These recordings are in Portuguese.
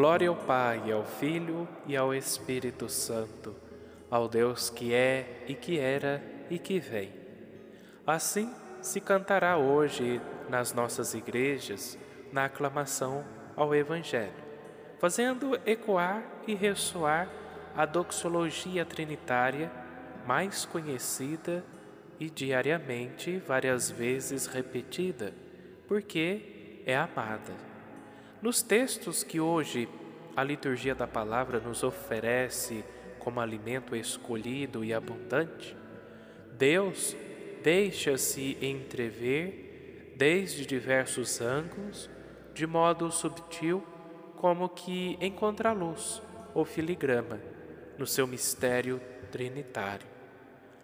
Glória ao Pai, ao Filho e ao Espírito Santo, ao Deus que é e que era e que vem. Assim se cantará hoje nas nossas igrejas na aclamação ao Evangelho, fazendo ecoar e ressoar a doxologia trinitária mais conhecida e diariamente várias vezes repetida, porque é amada. Nos textos que hoje a liturgia da palavra nos oferece como alimento escolhido e abundante, Deus deixa-se entrever desde diversos ângulos, de modo subtil, como que em contraluz ou filigrama, no seu mistério trinitário.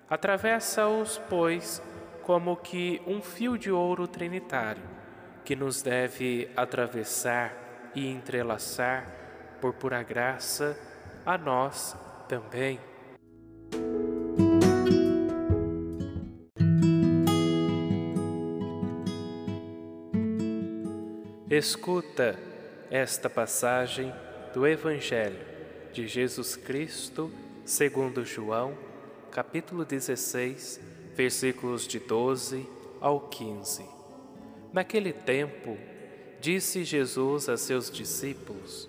Atravessa-os, pois, como que um fio de ouro trinitário que nos deve atravessar e entrelaçar por pura graça a nós também. Escuta esta passagem do Evangelho de Jesus Cristo, segundo João, capítulo 16, versículos de 12 ao 15. Naquele tempo, disse Jesus a seus discípulos: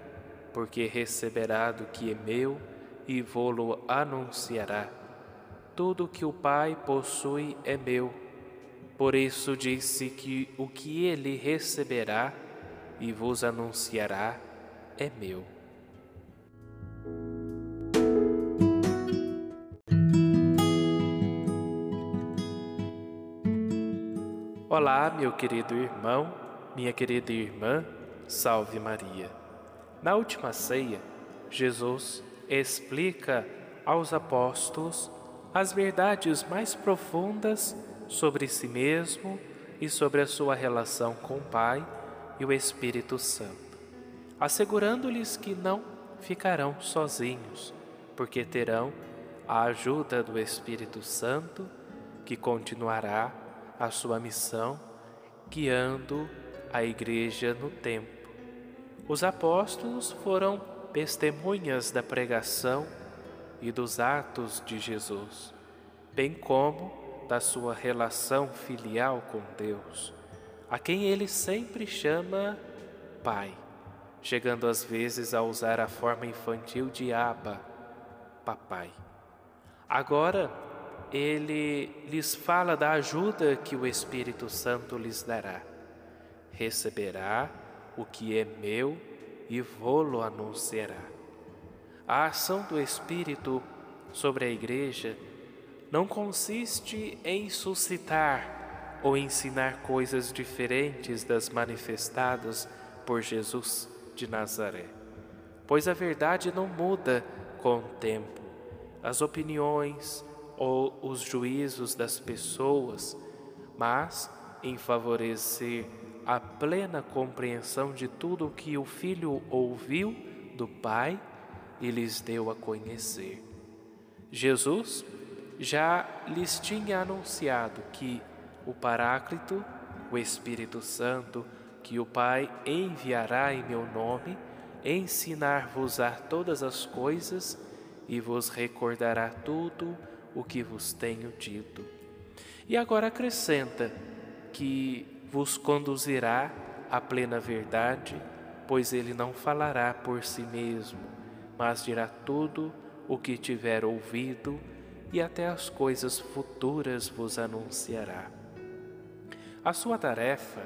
porque receberá do que é meu e vô-lo anunciará. Tudo que o Pai possui é meu. Por isso disse que o que ele receberá e vos anunciará é meu. Olá, meu querido irmão, minha querida irmã, salve Maria. Na última ceia, Jesus explica aos apóstolos as verdades mais profundas sobre si mesmo e sobre a sua relação com o Pai e o Espírito Santo, assegurando-lhes que não ficarão sozinhos, porque terão a ajuda do Espírito Santo que continuará a sua missão, guiando a igreja no tempo. Os apóstolos foram testemunhas da pregação e dos atos de Jesus, bem como da sua relação filial com Deus, a quem ele sempre chama Pai, chegando às vezes a usar a forma infantil de Abba, Papai. Agora, ele lhes fala da ajuda que o Espírito Santo lhes dará. Receberá o que é meu e vô-lo anunciará. A ação do Espírito sobre a Igreja não consiste em suscitar ou ensinar coisas diferentes das manifestadas por Jesus de Nazaré, pois a verdade não muda com o tempo. As opiniões, ou os juízos das pessoas, mas em favorecer a plena compreensão de tudo o que o Filho ouviu do Pai e lhes deu a conhecer. Jesus já lhes tinha anunciado que o Paráclito, o Espírito Santo, que o Pai enviará em meu nome, ensinar-vos-á todas as coisas e vos recordará tudo o que vos tenho dito. E agora acrescenta que vos conduzirá à plena verdade, pois ele não falará por si mesmo, mas dirá tudo o que tiver ouvido e até as coisas futuras vos anunciará. A sua tarefa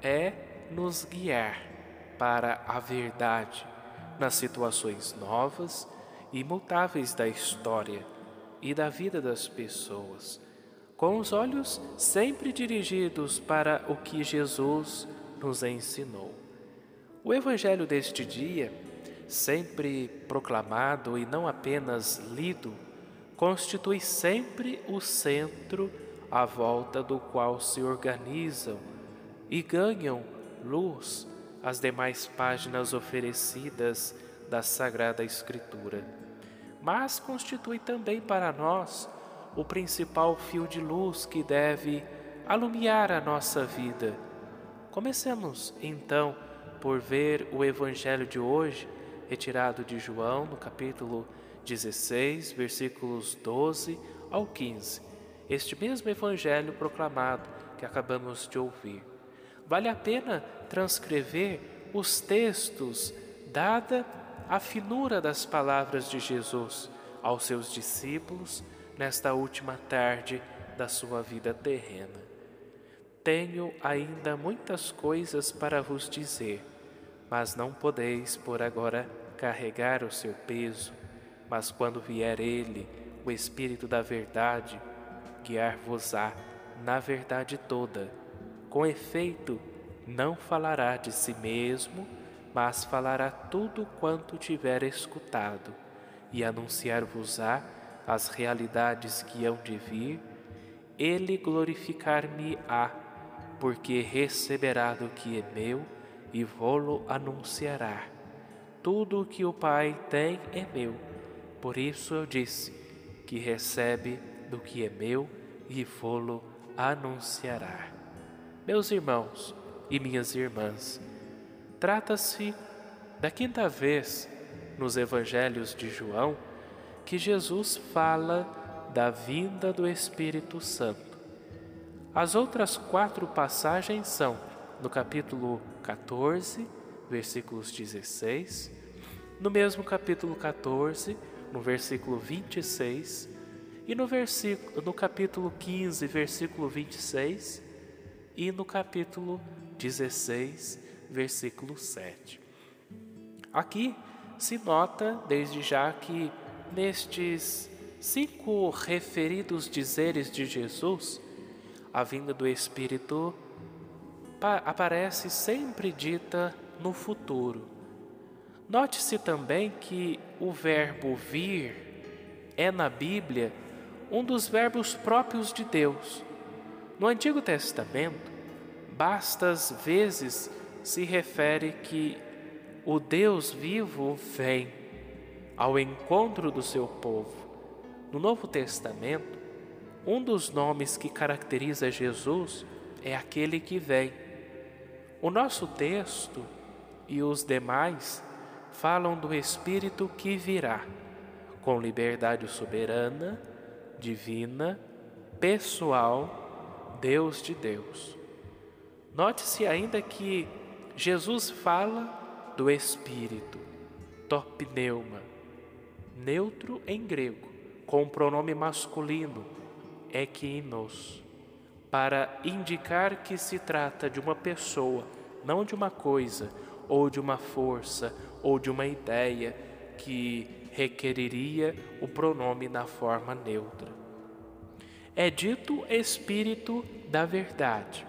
é nos guiar para a verdade nas situações novas e imutáveis da história e da vida das pessoas, com os olhos sempre dirigidos para o que Jesus nos ensinou. O Evangelho deste dia sempre proclamado e não apenas lido, constitui sempre o centro à volta do qual se organizam e ganham luz as demais páginas oferecidas da Sagrada Escritura. Mas constitui também para nós o principal fio de luz que deve alumiar a nossa vida. Comecemos então por ver o Evangelho de hoje, retirado de João, no capítulo 16, versículos 12 ao 15. Este mesmo Evangelho proclamado que acabamos de ouvir. Vale a pena transcrever os textos, dada a finura das palavras de Jesus aos seus discípulos nesta última tarde da sua vida terrena. Tenho ainda muitas coisas para vos dizer, mas não podeis por agora carregar o seu peso, mas quando vier Ele, o Espírito da Verdade, guiar-vos-á na verdade toda. Com efeito, não falará de si mesmo, mas falará tudo quanto tiver escutado, e anunciar-vos-á as realidades que hão de vir, ele glorificar-me-á, porque receberá do que é meu e vô-lo anunciará. Tudo o que o Pai tem é meu, por isso eu disse que recebe do que é meu e vô-lo anunciará. Meus irmãos e minhas irmãs, trata-se da quinta vez nos evangelhos de João que Jesus fala da vinda do Espírito Santo. As outras quatro passagens são no capítulo 14, versículos 16, no mesmo capítulo 14, no versículo 26, e no, versículo, no capítulo 15, versículo 26, e no capítulo 16, versículo 7. Aqui se nota desde já que Nestes cinco referidos dizeres de Jesus, a vinda do Espírito aparece sempre dita no futuro. Note-se também que o verbo vir é na Bíblia um dos verbos próprios de Deus. No Antigo Testamento, bastas vezes se refere que o Deus vivo vem ao encontro do seu povo. No Novo Testamento, um dos nomes que caracteriza Jesus é aquele que vem. O nosso texto e os demais falam do Espírito que virá, com liberdade soberana, divina, pessoal, Deus de Deus. Note-se ainda que Jesus fala do Espírito, topneuma, neutro em grego, com o pronome masculino, equinos, para indicar que se trata de uma pessoa, não de uma coisa, ou de uma força, ou de uma ideia que requeriria o pronome na forma neutra. É dito Espírito da Verdade.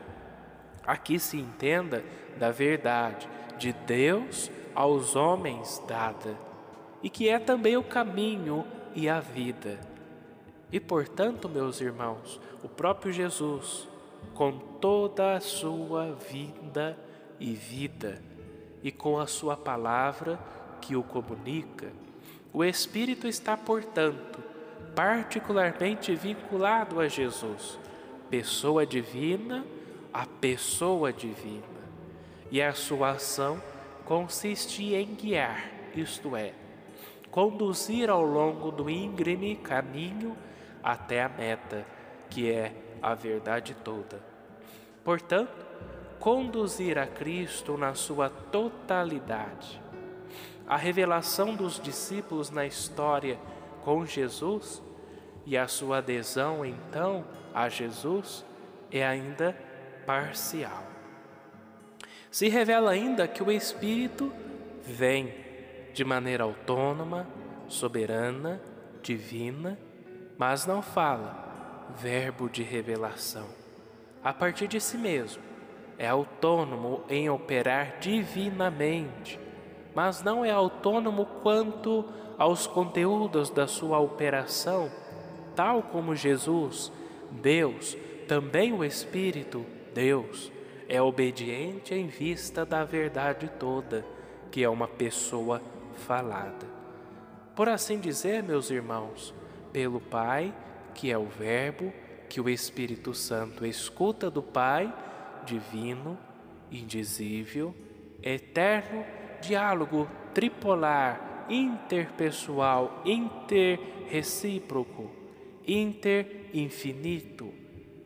Aqui se entenda da verdade de Deus aos homens dada e que é também o caminho e a vida. E portanto, meus irmãos, o próprio Jesus, com toda a sua vinda e vida, e com a sua palavra que o comunica, o Espírito está, portanto, particularmente vinculado a Jesus, pessoa divina a pessoa divina. E a sua ação consiste em guiar, isto é, conduzir ao longo do íngreme caminho até a meta, que é a verdade toda. Portanto, conduzir a Cristo na sua totalidade. A revelação dos discípulos na história com Jesus e a sua adesão então a Jesus é ainda parcial. Se revela ainda que o Espírito vem de maneira autônoma, soberana, divina, mas não fala verbo de revelação. A partir de si mesmo, é autônomo em operar divinamente, mas não é autônomo quanto aos conteúdos da sua operação, tal como Jesus, Deus, também o Espírito, Deus, é obediente em vista da verdade toda, que é uma pessoa falada. Por assim dizer, meus irmãos, pelo Pai, que é o Verbo, que o Espírito Santo escuta do Pai, divino, indizível, eterno, diálogo tripolar, interpessoal, interrecíproco, interinfinito.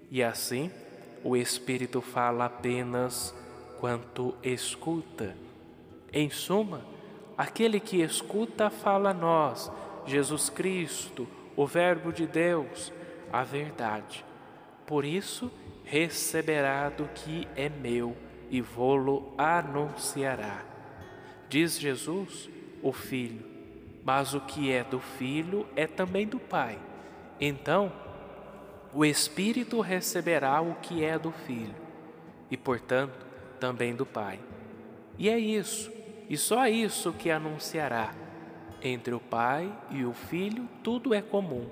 E assim, o Espírito fala apenas quanto escuta. Em suma, aquele que escuta fala a nós, Jesus Cristo, o Verbo de Deus, a verdade. Por isso, receberá do que é meu e vô-lo anunciará. Diz Jesus, o Filho, mas o que é do Filho é também do Pai. Então, o Espírito receberá o que é do Filho e, portanto, também do Pai. E é isso, e só isso que anunciará. Entre o Pai e o Filho tudo é comum: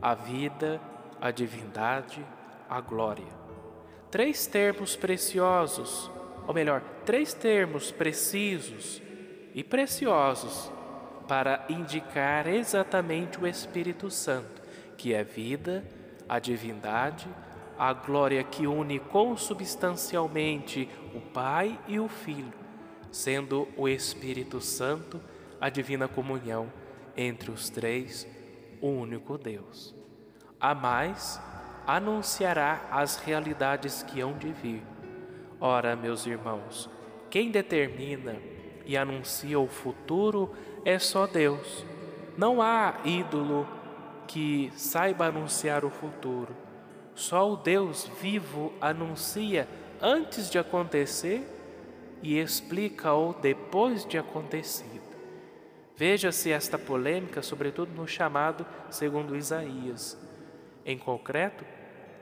a vida, a divindade, a glória. Três termos preciosos, ou melhor, três termos precisos e preciosos para indicar exatamente o Espírito Santo, que é vida, a divindade, a glória que une consubstancialmente o Pai e o Filho, sendo o Espírito Santo a divina comunhão entre os três, o único Deus. A mais, anunciará as realidades que hão de vir. Ora, meus irmãos, quem determina e anuncia o futuro é só Deus. Não há ídolo que saiba anunciar o futuro. Só o Deus vivo anuncia antes de acontecer e explica-o depois de acontecido. Veja-se esta polêmica, sobretudo no chamado segundo Isaías. Em concreto,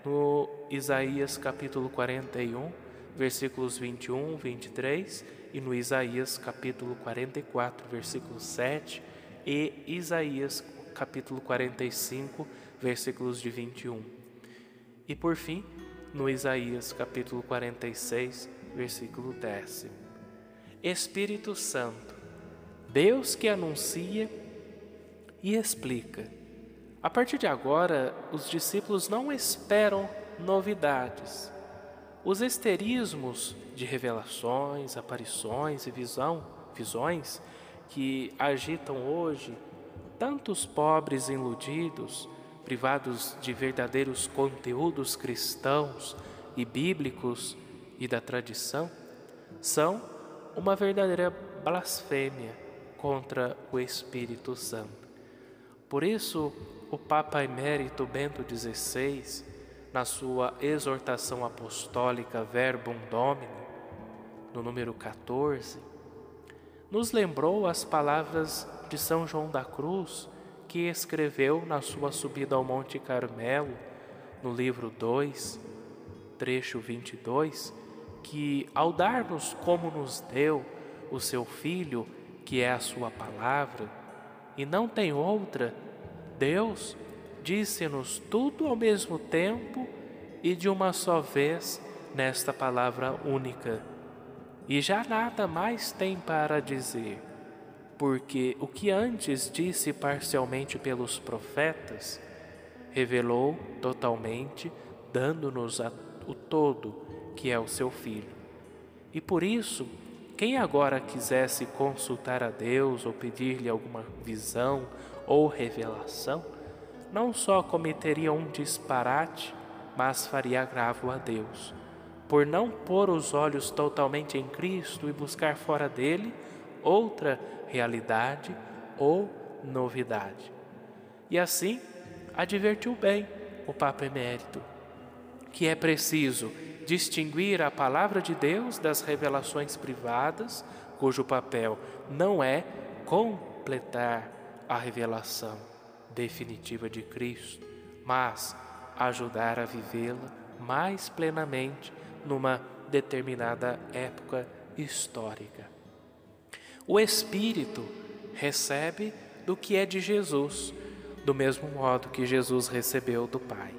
no Isaías capítulo 41, versículos 21, 23 e no Isaías capítulo 44, versículo 7 e Isaías capítulo 45, versículos de 21. E por fim, no Isaías capítulo 46, versículo 10. Espírito Santo, Deus que anuncia e explica. A partir de agora, os discípulos não esperam novidades os esterismos de revelações, aparições e visão, visões que agitam hoje tantos pobres iludidos, privados de verdadeiros conteúdos cristãos e bíblicos e da tradição, são uma verdadeira blasfêmia contra o Espírito Santo. Por isso, o Papa Emérito Bento XVI na sua exortação apostólica Verbum Domini, no número 14, nos lembrou as palavras de São João da Cruz, que escreveu na sua subida ao Monte Carmelo, no livro 2, trecho 22, que ao dar-nos como nos deu o seu Filho, que é a sua palavra, e não tem outra, Deus disse-nos tudo ao mesmo tempo e de uma só vez nesta palavra única. E já nada mais tem para dizer, porque o que antes disse parcialmente pelos profetas, revelou totalmente, dando-nos o todo, que é o seu Filho. E por isso, quem agora quisesse consultar a Deus ou pedir-lhe alguma visão ou revelação, não só cometeria um disparate, mas faria agravo a Deus, por não pôr os olhos totalmente em Cristo e buscar fora dele outra realidade ou novidade. E assim, advertiu bem o Papa Emérito que é preciso distinguir a palavra de Deus das revelações privadas, cujo papel não é completar a revelação definitiva de Cristo, mas ajudar a vivê-la mais plenamente numa determinada época histórica. O Espírito recebe do que é de Jesus, do mesmo modo que Jesus recebeu do Pai,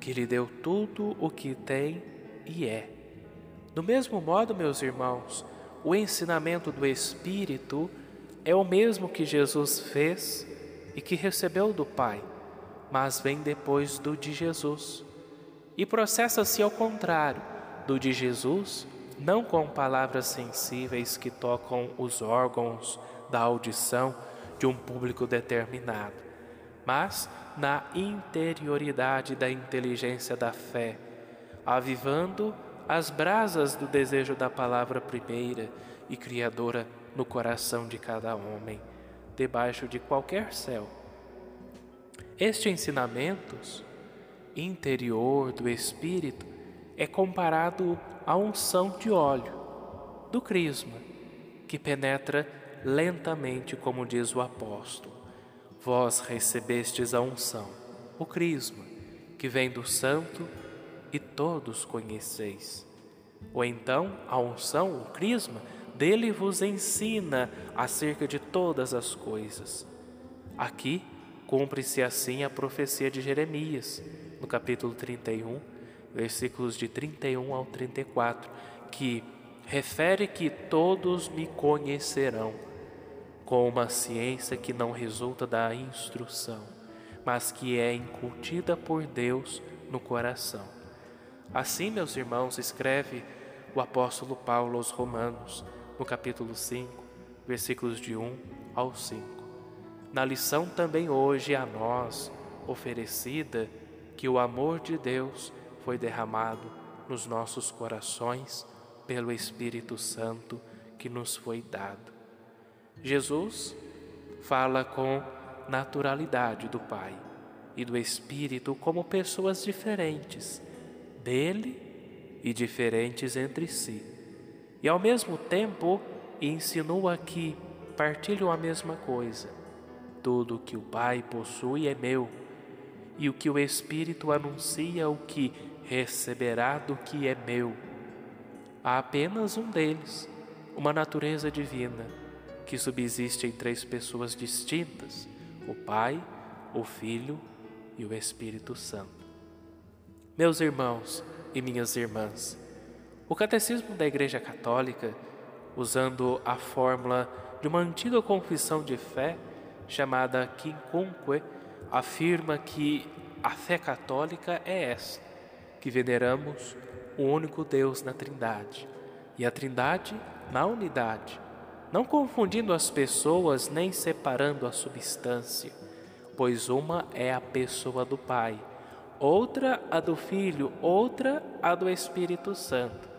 que lhe deu tudo o que tem e é. Do mesmo modo, meus irmãos, o ensinamento do Espírito é o mesmo que Jesus fez e que recebeu do Pai, mas vem depois do de Jesus. E processa-se ao contrário do de Jesus, não com palavras sensíveis que tocam os órgãos da audição de um público determinado, mas na interioridade da inteligência da fé, avivando as brasas do desejo da palavra primeira e criadora no coração de cada homem, debaixo de qualquer céu. Este ensinamento interior do Espírito é comparado à unção de óleo do crisma, que penetra lentamente, como diz o apóstolo. Vós recebestes a unção, o crisma, que vem do santo e todos conheceis. Ou então, a unção, o crisma, dele vos ensina acerca de todas as coisas. Aqui cumpre-se assim a profecia de Jeremias, no capítulo 31, versículos de 31 ao 34, que refere que todos me conhecerão, com uma ciência que não resulta da instrução, mas que é incutida por Deus no coração. Assim, meus irmãos, escreve o apóstolo Paulo aos Romanos, no capítulo 5, versículos de 1 ao 5. Na lição também hoje a nós oferecida que o amor de Deus foi derramado nos nossos corações pelo Espírito Santo que nos foi dado. Jesus fala com naturalidade do Pai e do Espírito como pessoas diferentes dele e diferentes entre si e ao mesmo tempo insinua que partilham a mesma coisa. Tudo o que o Pai possui é meu, e o que o Espírito anuncia o que receberá do que é meu. Há apenas um deles, uma natureza divina, que subsiste em três pessoas distintas: o Pai, o Filho e o Espírito Santo. Meus irmãos e minhas irmãs, o Catecismo da Igreja Católica, usando a fórmula de uma antiga confissão de fé chamada Quinconque, afirma que a fé católica é essa, que veneramos o único Deus na Trindade, e a Trindade na unidade, não confundindo as pessoas nem separando a substância, pois uma é a pessoa do Pai, outra a do Filho, outra a do Espírito Santo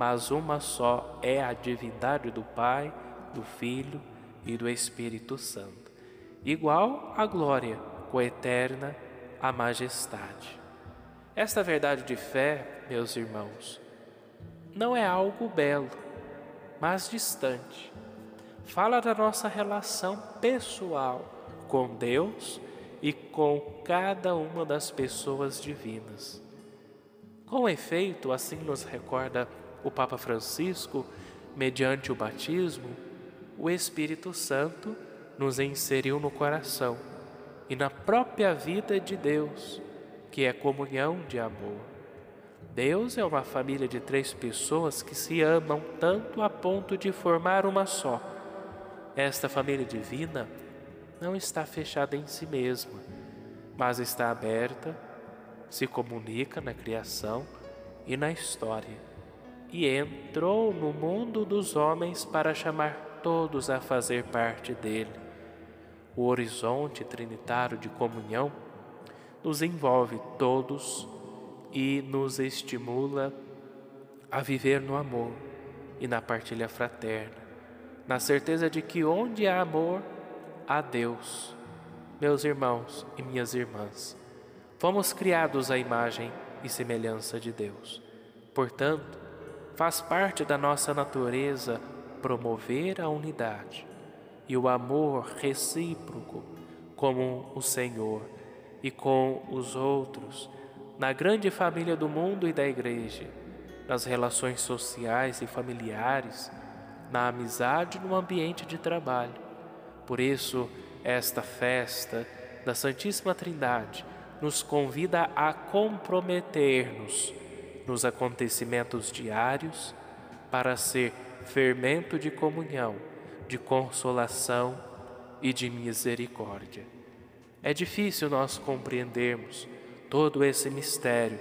mas uma só é a divindade do Pai, do Filho e do Espírito Santo, igual à glória, coeterna à majestade. Esta verdade de fé, meus irmãos, não é algo belo, mas distante. Fala da nossa relação pessoal com Deus e com cada uma das pessoas divinas. Com efeito, assim nos recorda o Papa Francisco, mediante o batismo, o Espírito Santo nos inseriu no coração e na própria vida de Deus, que é comunhão de amor. Deus é uma família de três pessoas que se amam tanto a ponto de formar uma só. Esta família divina não está fechada em si mesma, mas está aberta, se comunica na criação e na história e entrou no mundo dos homens para chamar todos a fazer parte dele. O horizonte trinitário de comunhão nos envolve todos e nos estimula a viver no amor e na partilha fraterna, na certeza de que onde há amor, há Deus. Meus irmãos e minhas irmãs, fomos criados à imagem e semelhança de Deus. Portanto, Faz parte da nossa natureza promover a unidade e o amor recíproco com o Senhor e com os outros, na grande família do mundo e da Igreja, nas relações sociais e familiares, na amizade no ambiente de trabalho. Por isso, esta festa da Santíssima Trindade nos convida a comprometer-nos nos acontecimentos diários para ser fermento de comunhão, de consolação e de misericórdia. É difícil nós compreendermos todo esse mistério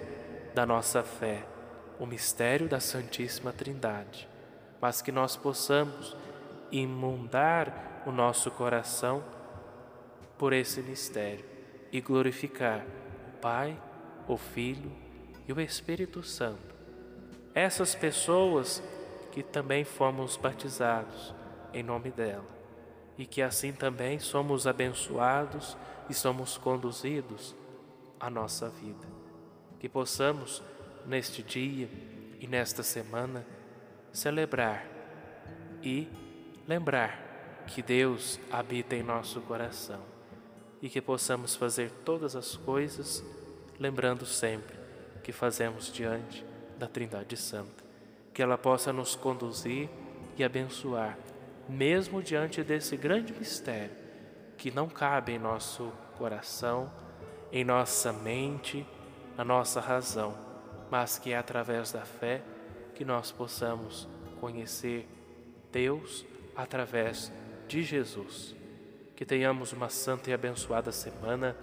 da nossa fé, o mistério da Santíssima Trindade, mas que nós possamos imundar o nosso coração por esse mistério e glorificar o Pai, o Filho e o Espírito Santo. Essas pessoas que também fomos batizados em nome dela e que assim também somos abençoados e somos conduzidos à nossa vida. Que possamos, neste dia e nesta semana, celebrar e lembrar que Deus habita em nosso coração e que possamos fazer todas as coisas lembrando sempre que fazemos diante da Trindade Santa. Que ela possa nos conduzir e abençoar, mesmo diante desse grande mistério que não cabe em nosso coração, em nossa mente, na nossa razão, mas que é através da fé que nós possamos conhecer Deus através de Jesus. Que tenhamos uma santa e abençoada semana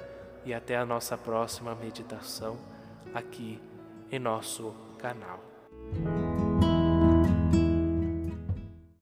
e até a nossa próxima meditação aqui em nosso canal.